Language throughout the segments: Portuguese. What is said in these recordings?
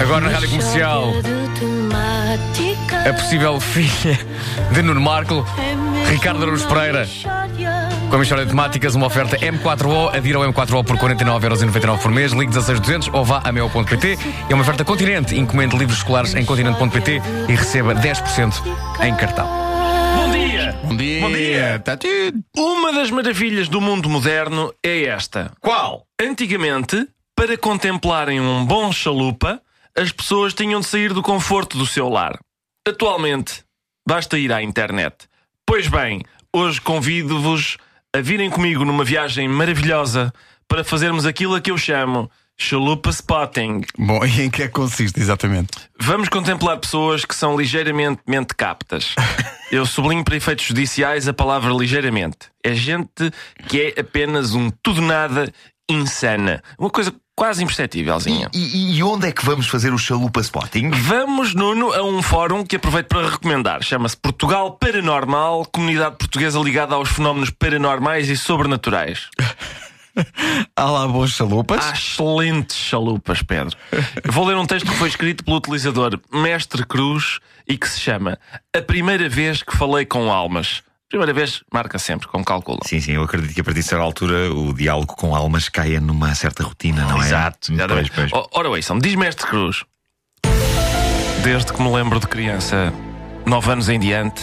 Agora na rádio comercial, a possível filha de Nuno Marco, Ricardo Araújo Pereira. Com a mistória de temáticas, uma oferta M4O, adira ao M4O por 49,99€ por mês, ligue 16200 ou vá a mel.pt. É uma oferta Continente, encomende livros escolares em continente.pt e receba 10% em cartão. Bom dia! Bom dia. Bom dia. Tá tudo. Uma das maravilhas do mundo moderno é esta. Qual? Antigamente, para contemplarem um bom chalupa, as pessoas tinham de sair do conforto do seu lar. Atualmente, basta ir à internet. Pois bem, hoje convido-vos a virem comigo numa viagem maravilhosa para fazermos aquilo a que eu chamo chalupa spotting. Bom, e em que é que consiste exatamente? Vamos contemplar pessoas que são ligeiramente mente captas. Eu sublinho para efeitos judiciais a palavra ligeiramente. É gente que é apenas um tudo nada insana. Uma coisa quase imperceptívelzinha. E, e onde é que vamos fazer o chalupa spotting? Vamos, Nuno, a um fórum que aproveito para recomendar. Chama-se Portugal Paranormal, comunidade portuguesa ligada aos fenómenos paranormais e sobrenaturais. Há lá bons chalupas? Há excelentes chalupas, Pedro. Eu vou ler um texto que foi escrito pelo utilizador Mestre Cruz e que se chama A Primeira Vez que Falei com Almas. Primeira vez marca sempre, como calculam. Sim, sim, eu acredito que a partir de certa altura o diálogo com almas caia numa certa rotina, não é? Exato. Pois, exatamente. pois. O- Ora, ouçam, diz Mestre Cruz. Desde que me lembro de criança, nove anos em diante,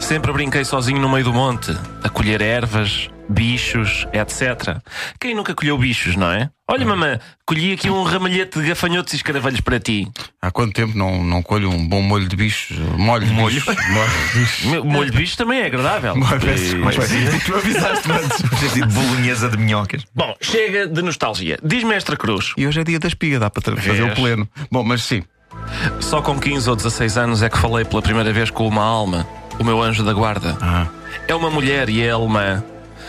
sempre brinquei sozinho no meio do monte, a colher ervas, bichos, etc. Quem nunca colheu bichos, não é? Olha, mamã, colhi aqui um ramalhete de gafanhotos e escaravelhos para ti. Há quanto tempo não, não colho um bom molho de bichos? Molho de Molho? bichos. Molho de bichos. O molho de bichos também é agradável. Peço E- desculpa. Tu avisaste antes. Sido bolonhesa de minhocas. Bom, chega de nostalgia. Diz Mestre Cruz. E hoje é dia da espiga, dá para fazer o pleno. Bom, mas sim. Só com 15 ou 16 anos é que falei pela primeira vez com uma alma, o meu anjo da guarda. Ah. É uma mulher e é alemã.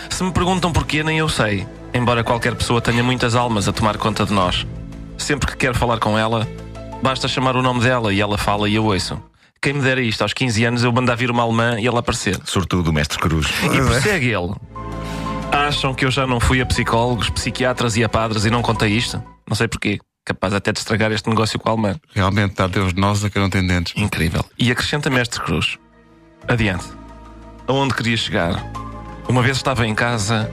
Se me perguntam porquê, nem eu sei. Embora qualquer pessoa tenha muitas almas a tomar conta de nós. Sempre que quero falar com ela, basta chamar o nome dela e ela fala e eu ouço. Quem me dera isto, aos 15 anos eu mandar vir uma alemã e ela aparecer. Sobretudo o mestre Cruz. E prossegue ele. Acham que eu já não fui a psicólogos, psiquiatras e a padres e não contei isto? Não sei porquê. Capaz até de estragar este negócio com a alemã. Realmente dá Deus de nós a que não tem dentes. Incrível. E acrescenta Mestre Cruz. Adiante. Aonde queria chegar? Uma vez estava em casa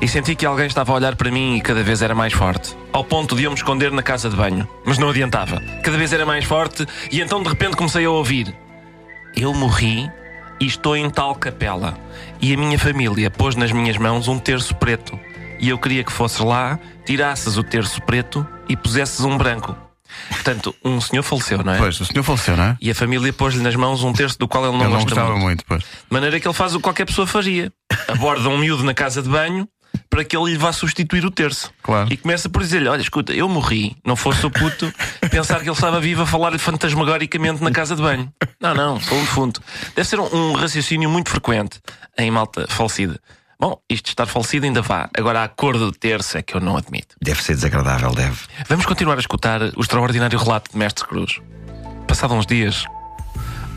e senti que alguém estava a olhar para mim e cada vez era mais forte. Ao ponto de eu me esconder na casa de banho. Mas não adiantava. Cada vez era mais forte e então de repente comecei a ouvir. Eu morri e estou em tal capela. E a minha família pôs nas minhas mãos um terço preto. E eu queria que fosses lá, tirasses o terço preto e pusesses um branco. Portanto, um senhor faleceu, não é? Pois, o senhor faleceu, não é? E a família pôs-lhe nas mãos um terço do qual ele não Ele não gosta gostava muito. muito, pois. De maneira que ele faz o que qualquer pessoa faria. Aborda um miúdo na casa de banho para que ele lhe vá substituir o terço. Claro. E começa por dizer-lhe: Olha, escuta, eu morri. Não fosse o puto pensar que ele estava vivo a falar-lhe fantasmagoricamente na casa de banho. Não, não, sou um defunto. Deve ser um, um raciocínio muito frequente em malta falecida. Bom, isto de estar falecido ainda vá. Agora a cor do terço é que eu não admito. Deve ser desagradável, deve. Vamos continuar a escutar o extraordinário relato de Mestre Cruz. Passado uns dias,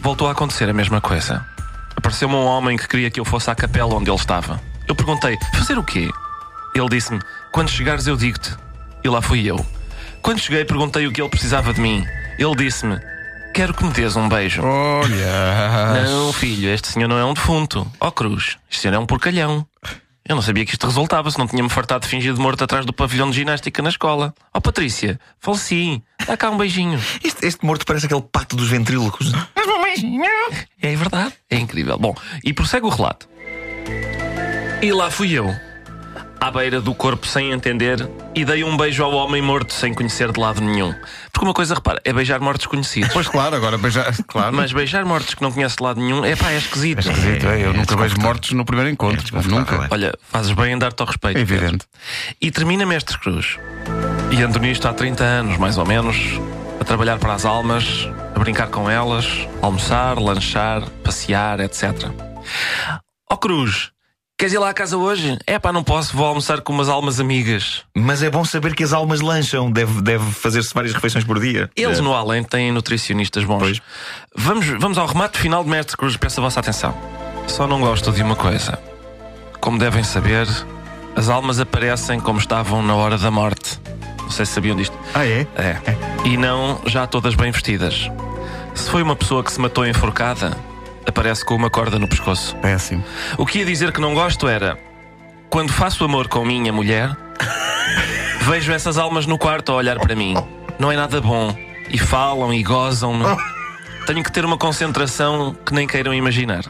voltou a acontecer a mesma coisa. Apareceu-me um homem que queria que eu fosse à capela onde ele estava. Eu perguntei: fazer o quê? Ele disse-me: quando chegares eu digo-te. E lá fui eu. Quando cheguei, perguntei o que ele precisava de mim. Ele disse-me: quero que me dês um beijo. Olha. Não, filho, este senhor não é um defunto. Ó Cruz, este senhor é um porcalhão. Eu não sabia que isto resultava, se não tinha-me fartado de fingir de morto atrás do pavilhão de ginástica na escola. Ó Patrícia, faleci. Dá cá um beijinho. Este, este morto parece aquele pato dos ventrílocos. É verdade, é incrível. Bom, e prossegue o relato. E lá fui eu, à beira do corpo sem entender, e dei um beijo ao homem morto sem conhecer de lado nenhum. Porque uma coisa, repara, é beijar mortos conhecidos. Pois claro, agora beijar. Claro. Mas beijar mortos que não conhece de lado nenhum, é pá, é esquisito. Esquisito, é, eu É nunca vejo desconfortável. mortos no primeiro encontro. desconfortável, nunca. é. Olha, fazes bem em dar-te ao respeito. É evidente. Pedro. E termina Mestre Cruz. E ando nisto há 30 anos, mais ou menos, a trabalhar para as almas, a brincar com elas, almoçar, lanchar, passear, etc. Ó Cruz, queres ir lá à casa hoje? É pá, não posso, vou almoçar com umas almas amigas. Mas é bom saber que as almas lancham. Deve, deve fazer-se várias refeições por dia. Eles É. no além têm nutricionistas bons. Pois. Vamos, vamos ao remate final de Mestre Cruz, peço a vossa atenção. Só não gosto de uma coisa. Como devem saber, as almas aparecem como estavam na hora da morte. Não sei se sabiam disto. Ah, é? É. E não já todas bem vestidas. Se foi uma pessoa que se matou enforcada, aparece com uma corda no pescoço. Péssimo. O que ia dizer que não gosto era quando faço amor com minha mulher, vejo essas almas no quarto a olhar para mim. Não é nada bom. E falam e gozam. Não? Tenho que ter uma concentração que nem queiram imaginar.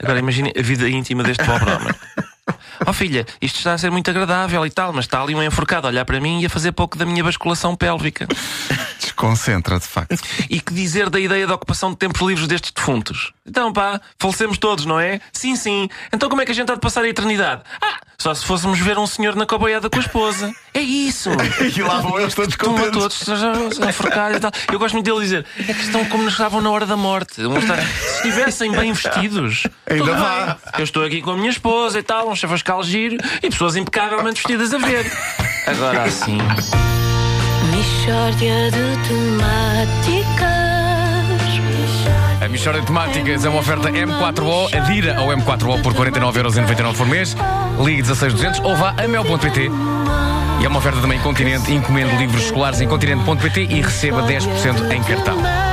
Agora imagine a vida íntima deste pobre homem. Oh filha, isto está a ser muito agradável e tal, mas está ali um enforcado a olhar para mim e a fazer pouco da minha basculação pélvica. Desconcentra, de facto. E que dizer da ideia da ocupação de tempos livres destes defuntos? Então pá, falecemos todos, não é? Sim, sim. Então como é que a gente há de passar a eternidade? Ah, só se fôssemos ver um senhor na coboiada com a esposa. É isso. E lá vão eles todos Estão a todos enforcados e tal. Eu gosto muito dele dizer, é que estão como nos estavam na hora da morte. Se estivessem bem vestidos, Ainda vá. Eu estou aqui com a minha esposa e tal, um chavascal giro e pessoas impecavelmente vestidas a ver. Agora assim. Mishória de temáticas. A Michórdia de Temáticas é uma oferta M4O. Adira ao M4O por 49,99€ por mês. Ligue 16200 ou vá a mel.pt. E é uma oferta também Continente. Encomende livros escolares em continente.pt e receba 10% em cartão.